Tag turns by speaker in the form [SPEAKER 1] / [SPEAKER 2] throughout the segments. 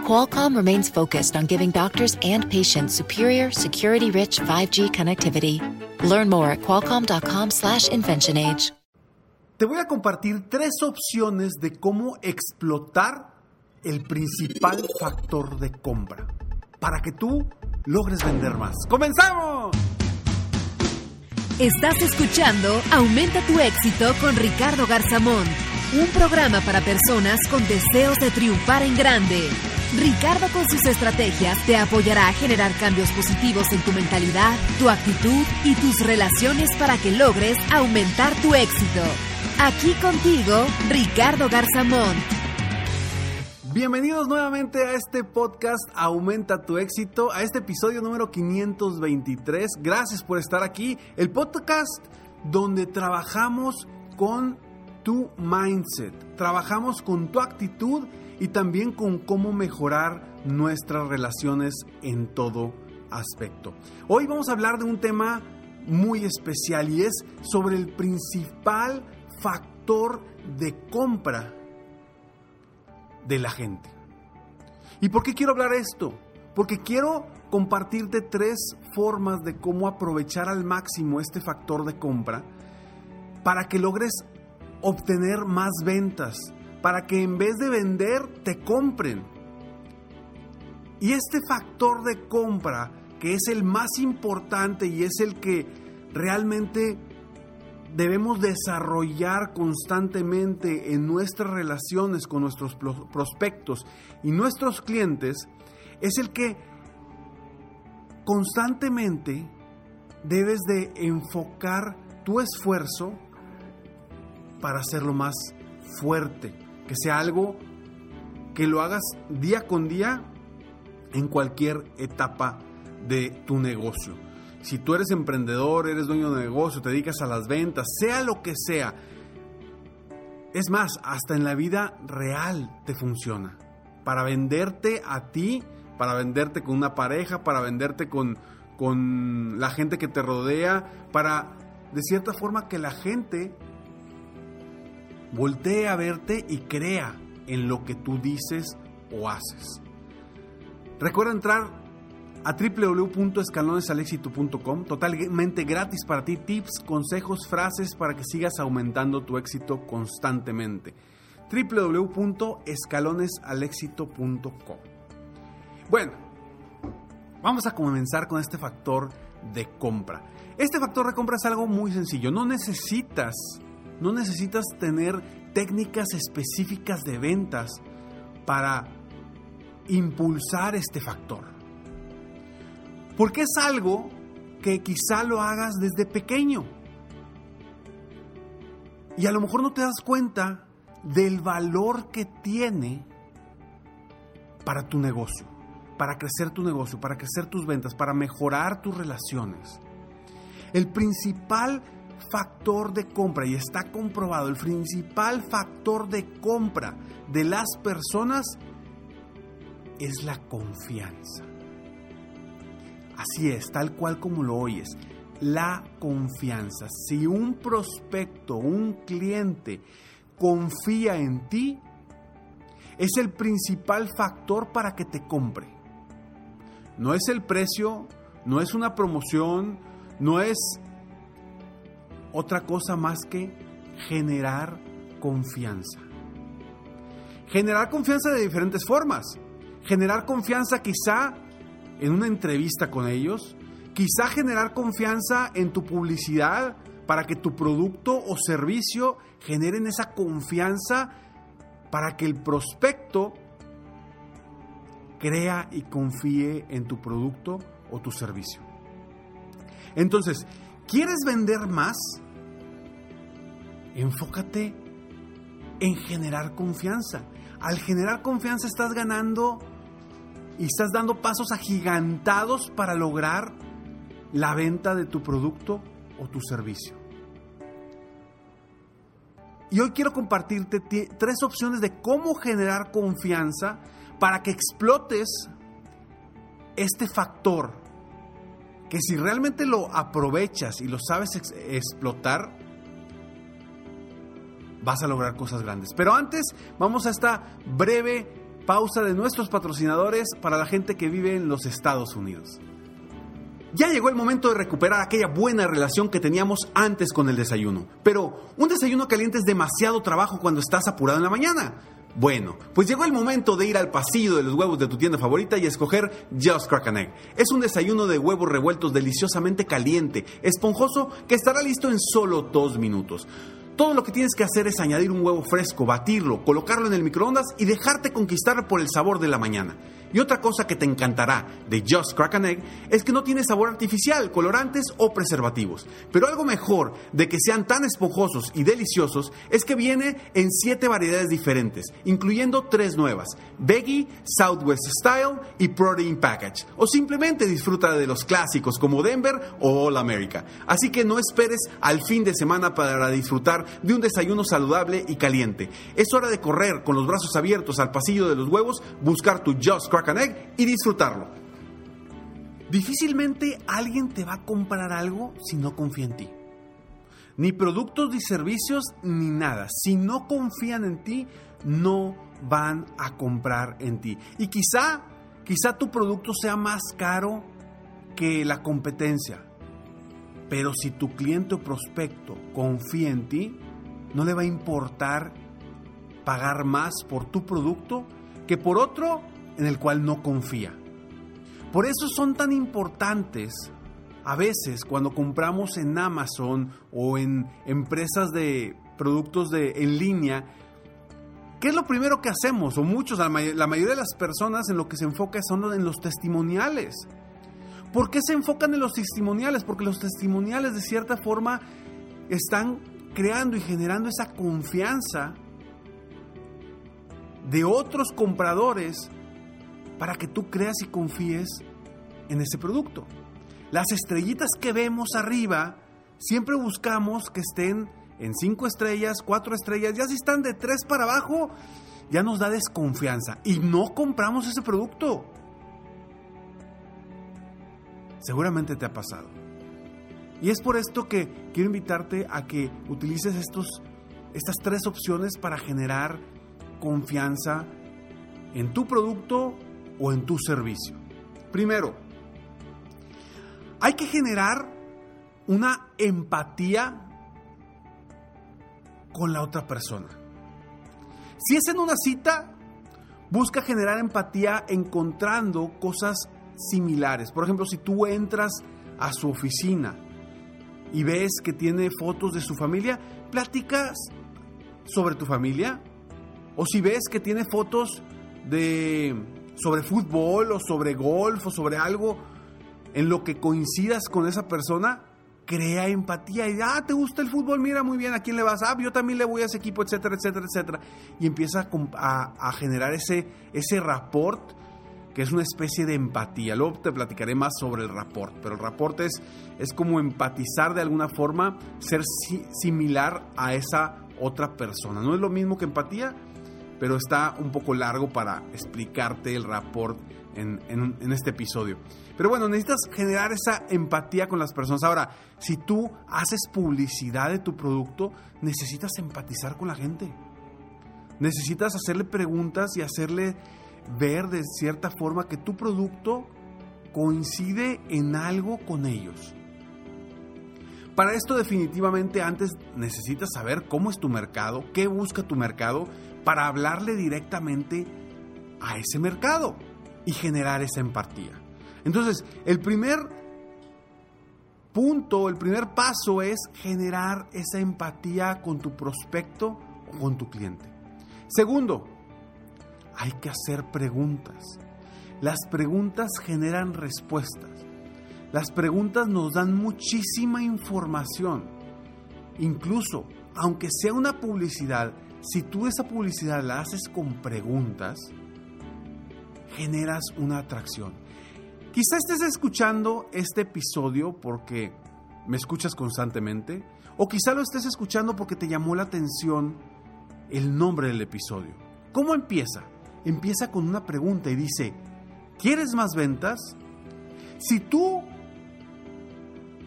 [SPEAKER 1] Qualcomm remains focused on giving doctors and patients superior, security-rich 5G connectivity. Learn more at qualcomm.com/inventionage.
[SPEAKER 2] Te voy a compartir tres opciones de cómo explotar el principal factor de compra para que tú logres vender más. ¡Comenzamos!
[SPEAKER 3] Estás escuchando Aumenta tu éxito con Ricardo Garzamón, un programa para personas con deseos de triunfar en grande. Ricardo con sus estrategias te apoyará a generar cambios positivos en tu mentalidad, tu actitud y tus relaciones para que logres aumentar tu éxito. Aquí contigo, Ricardo Garzamón.
[SPEAKER 2] Bienvenidos nuevamente a este podcast Aumenta tu éxito, a este episodio número 523. Gracias por estar aquí. El podcast donde trabajamos con tu mindset, trabajamos con tu actitud y también con cómo mejorar nuestras relaciones en todo aspecto. Hoy vamos a hablar de un tema muy especial y es sobre el principal factor de compra de la gente. ¿Y por qué quiero hablar esto? Porque quiero compartirte tres formas de cómo aprovechar al máximo este factor de compra para que logres obtener más ventas, para que en vez de vender te compren. Y este factor de compra, que es el más importante y es el que realmente debemos desarrollar constantemente en nuestras relaciones con nuestros prospectos y nuestros clientes, es el que constantemente debes de enfocar tu esfuerzo para hacerlo más fuerte, que sea algo que lo hagas día con día en cualquier etapa de tu negocio. Si tú eres emprendedor, eres dueño de negocio, te dedicas a las ventas, sea lo que sea, es más, hasta en la vida real te funciona. Para venderte a ti, para venderte con una pareja, para venderte con, con la gente que te rodea, para de cierta forma que la gente voltee a verte y crea en lo que tú dices o haces. Recuerda entrar a www.escalonesalexito.com, totalmente gratis para ti, tips, consejos, frases para que sigas aumentando tu éxito constantemente. www.escalonesalexito.com. Bueno, vamos a comenzar con este factor de compra. Este factor de compra es algo muy sencillo, no necesitas no necesitas tener técnicas específicas de ventas para impulsar este factor. Porque es algo que quizá lo hagas desde pequeño. Y a lo mejor no te das cuenta del valor que tiene para tu negocio, para crecer tu negocio, para crecer tus ventas, para mejorar tus relaciones. El principal factor de compra, y está comprobado, el principal factor de compra de las personas es la confianza. Así es, tal cual como lo oyes, la confianza. Si un prospecto, un cliente confía en ti, es el principal factor para que te compre. No es el precio, no es una promoción, no es otra cosa más que generar confianza. Generar confianza de diferentes formas. Generar confianza quizá en una entrevista con ellos, quizá generar confianza en tu publicidad para que tu producto o servicio generen esa confianza para que el prospecto crea y confíe en tu producto o tu servicio. Entonces, ¿Quieres vender más? Enfócate en generar confianza. Al generar confianza estás ganando y estás dando pasos agigantados para lograr la venta de tu producto o tu servicio. Y hoy quiero compartirte tres opciones de cómo generar confianza para que explotes este factor que si realmente lo aprovechas y lo sabes explotar, vas a lograr cosas grandes. Pero antes, vamos a esta breve pausa de nuestros patrocinadores para la gente que vive en los Estados Unidos. Ya llegó el momento de recuperar aquella buena relación que teníamos antes con el desayuno. Pero un desayuno caliente es demasiado trabajo cuando estás apurado en la mañana. Bueno, pues llegó el momento de ir al pasillo de los huevos de tu tienda favorita y escoger Just Crack an Egg. Es un desayuno de huevos revueltos deliciosamente caliente, esponjoso, que estará listo en solo dos minutos. Todo lo que tienes que hacer es añadir un huevo fresco, batirlo, colocarlo en el microondas y dejarte conquistar por el sabor de la mañana. Y otra cosa que te encantará de Just Crack an Egg es que no tiene sabor artificial, colorantes o preservativos. Pero algo mejor de que sean tan esponjosos y deliciosos es que viene en 7 variedades diferentes, incluyendo tres nuevas: Veggie, Southwest Style y Protein Package. O simplemente disfruta de los clásicos como Denver o All America. Así que no esperes al fin de semana para disfrutar de un desayuno saludable y caliente. Es hora de correr con los brazos abiertos al pasillo de los huevos, buscar tu Just Crack an Egg y disfrutarlo. Difícilmente alguien te va a comprar algo si no confía en ti. Ni productos ni servicios ni nada. Si no confían en ti, no van a comprar en ti. Y quizá, quizá tu producto sea más caro que la competencia. Pero si tu cliente o prospecto confía en ti, no le va a importar pagar más por tu producto que por otro en el cual no confía. Por eso son tan importantes a veces cuando compramos en Amazon o en empresas de productos de, en línea, ¿qué es lo primero que hacemos? O muchos, la, la mayoría de las personas en lo que se enfoca son en los testimoniales. ¿Por qué se enfocan en los testimoniales? Porque los testimoniales de cierta forma están creando y generando esa confianza de otros compradores para que tú creas y confíes en ese producto. Las estrellitas que vemos arriba, siempre buscamos que estén en cinco estrellas, cuatro estrellas, ya si están de tres para abajo, ya nos da desconfianza y no compramos ese producto. Seguramente te ha pasado. Y es por esto que quiero invitarte a que utilices estos, estas tres opciones para generar confianza en tu producto o en tu servicio. Primero, hay que generar una empatía con la otra persona. Si es en una cita, busca generar empatía encontrando cosas similares. Por ejemplo, si tú entras a su oficina y ves que tiene fotos de su familia, platicas sobre tu familia. O si ves que tiene fotos de sobre fútbol o sobre golf o sobre algo en lo que coincidas con esa persona, crea empatía y ah, te gusta el fútbol, mira muy bien a quién le vas, ah, yo también le voy a ese equipo, etcétera, etcétera, etcétera. Y empieza a, generar ese, ese rapport que es una especie de empatía. Luego te platicaré más sobre el rapport, pero el rapport es, es como empatizar de alguna forma, ser similar a esa otra persona. No es lo mismo que empatía, pero está un poco largo para explicarte el rapport en, en, este episodio. Pero bueno, necesitas generar esa empatía con las personas. Ahora, si tú haces publicidad de tu producto, necesitas empatizar con la gente. Necesitas hacerle preguntas y hacerle ver de cierta forma que tu producto coincide en algo con ellos. Para esto definitivamente antes necesitas saber cómo es tu mercado, qué busca tu mercado para hablarle directamente a ese mercado y generar esa empatía. Entonces, el primer punto, el primer paso es generar esa empatía con tu prospecto o con tu cliente. Segundo, hay que hacer preguntas. Las preguntas generan respuestas. Las preguntas nos dan muchísima información. Incluso, aunque sea una publicidad, si tú esa publicidad la haces con preguntas, generas una atracción. Quizás estés escuchando este episodio porque me escuchas constantemente, O quizá lo estés escuchando porque te llamó la atención el nombre del episodio. ¿Cómo empieza? Empieza con una pregunta y dice, ¿quieres más ventas? Si tú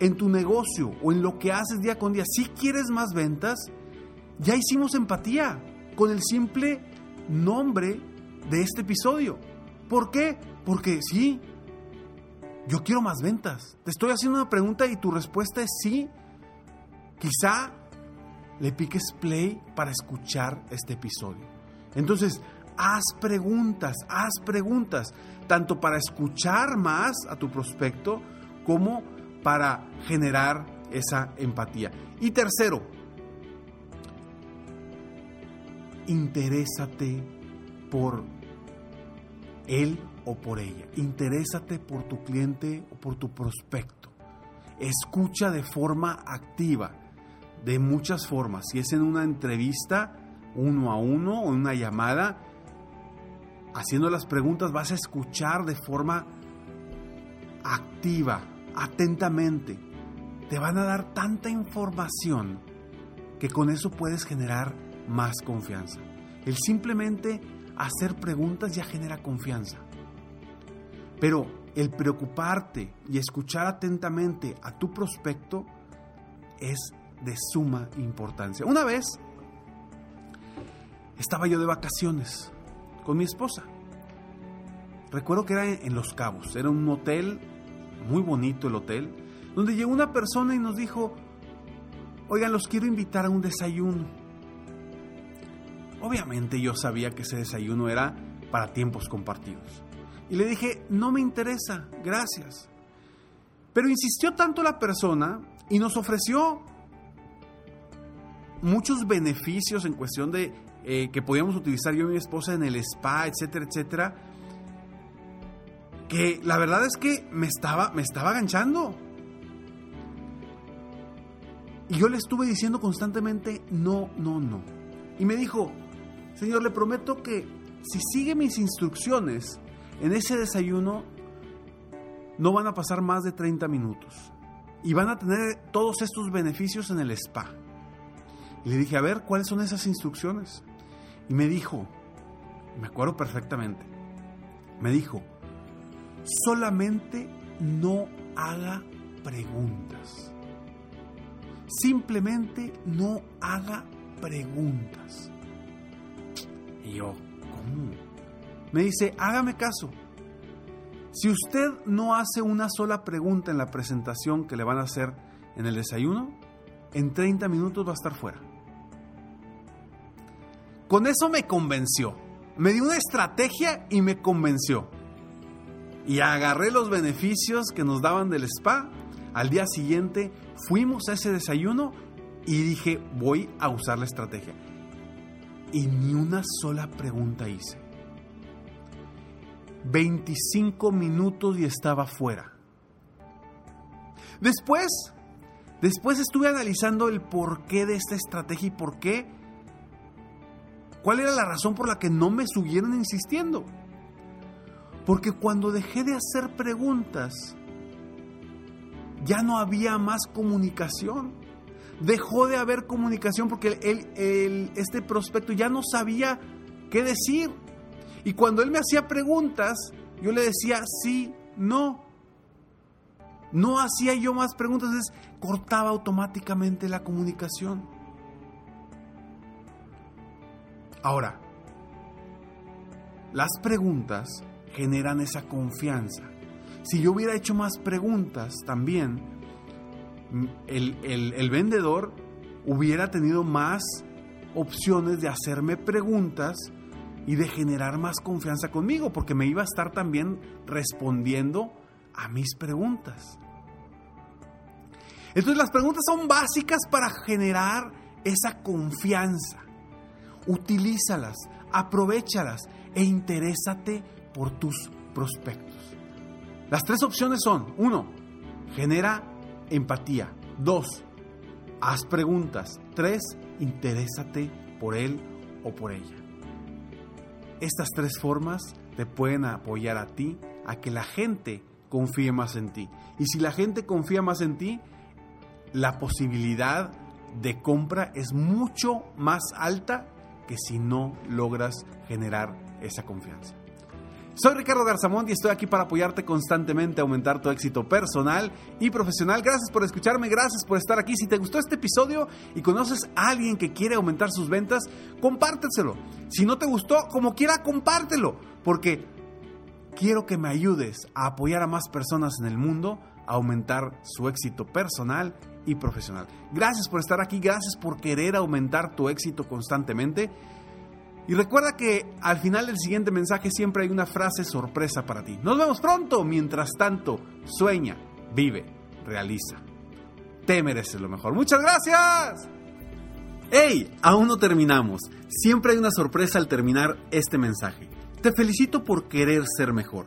[SPEAKER 2] en tu negocio o en lo que haces día con día, si quieres más ventas, ya hicimos empatía con el simple nombre de este episodio. ¿Por qué? Porque sí, yo quiero más ventas. Te estoy haciendo una pregunta y tu respuesta es sí. Quizá le piques play para escuchar este episodio. Entonces, haz preguntas, haz preguntas, tanto para escuchar más a tu prospecto como para generar esa empatía. Y tercero, interésate por él o por ella. Interésate por tu cliente o por tu prospecto. Escucha de forma activa, de muchas formas. Si es en una entrevista, uno a uno o en una llamada, haciendo las preguntas vas a escuchar de forma activa, atentamente. Te van a dar tanta información que con eso puedes generar más confianza. El simplemente hacer preguntas ya genera confianza. Pero el preocuparte y escuchar atentamente a tu prospecto es de suma importancia. Una vez estaba yo de vacaciones con mi esposa. Recuerdo que era en Los Cabos, era un hotel, muy bonito el hotel, donde llegó una persona y nos dijo, oigan, los quiero invitar a un desayuno. Obviamente yo sabía que ese desayuno era para tiempos compartidos. Y le dije, no me interesa, gracias. Pero insistió tanto la persona y nos ofreció muchos beneficios en cuestión de eh, que podíamos utilizar yo y mi esposa en el spa, etcétera, etcétera, que la verdad es que me estaba, me estaba aganchando. Y yo le estuve diciendo constantemente, no, no, no. Y me dijo, Señor, le prometo que si sigue mis instrucciones en ese desayuno, no van a pasar más de 30 minutos. Y van a tener todos estos beneficios en el spa. Y le dije, a ver, ¿cuáles son esas instrucciones? Y me dijo, me acuerdo perfectamente, me dijo, solamente no haga preguntas. Simplemente no haga preguntas. Y yo, ¿cómo? Me dice, hágame caso. Si usted no hace una sola pregunta en la presentación que le van a hacer en el desayuno, en 30 minutos va a estar fuera. Con eso me convenció. Me dio una estrategia y me convenció. Y agarré los beneficios que nos daban del spa. Al día siguiente fuimos a ese desayuno y dije, voy a usar la estrategia y ni una sola pregunta hice. 25 minutos y estaba fuera. Después, después estuve analizando el porqué de esta estrategia y por qué, cuál era la razón por la que no me siguieron insistiendo. Porque cuando dejé de hacer preguntas, ya no había más comunicación dejó de haber comunicación porque este prospecto ya no sabía qué decir. Y cuando él me hacía preguntas, yo le decía sí, no. No hacía yo más preguntas, entonces cortaba automáticamente la comunicación. Ahora, las preguntas generan esa confianza. Si yo hubiera hecho más preguntas también, el, vendedor hubiera tenido más opciones de hacerme preguntas y de generar más confianza conmigo, porque me iba a estar también respondiendo a mis preguntas. Entonces las preguntas son básicas para generar esa confianza. Utilízalas, aprovechalas e interésate por tus prospectos. Las tres opciones son, uno, genera empatía. Dos, haz preguntas. Tres, interésate por él o por ella. Estas tres formas te pueden apoyar a ti a que la gente confíe más en ti. Y si la gente confía más en ti, la posibilidad de compra es mucho más alta que si no logras generar esa confianza. Soy Ricardo Garzamont y estoy aquí para apoyarte constantemente a aumentar tu éxito personal y profesional. Gracias por escucharme, gracias por estar aquí. Si te gustó este episodio y conoces a alguien que quiere aumentar sus ventas, compárteselo. Si no te gustó, como quiera, compártelo, porque quiero que me ayudes a apoyar a más personas en el mundo a aumentar su éxito personal y profesional. Gracias por estar aquí, gracias por querer aumentar tu éxito constantemente. Y recuerda que al final del siguiente mensaje siempre hay una frase sorpresa para ti. Nos vemos pronto. Mientras tanto, sueña, vive, realiza. Te mereces lo mejor. Muchas gracias. ¡Hey! Aún no terminamos. Siempre hay una sorpresa al terminar este mensaje. Te felicito por querer ser mejor.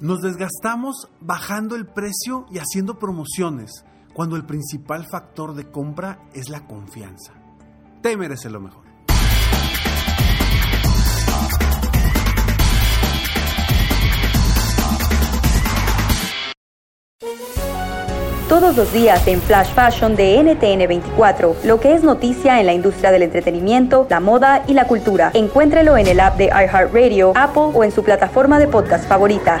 [SPEAKER 2] Nos desgastamos bajando el precio y haciendo promociones cuando el principal factor de compra es la confianza. Te mereces lo mejor.
[SPEAKER 4] Todos los días en Flash Fashion de NTN 24, lo que es noticia en la industria del entretenimiento, la moda y la cultura. Encuéntrelo en el app de iHeartRadio, Apple o en su plataforma de podcast favorita.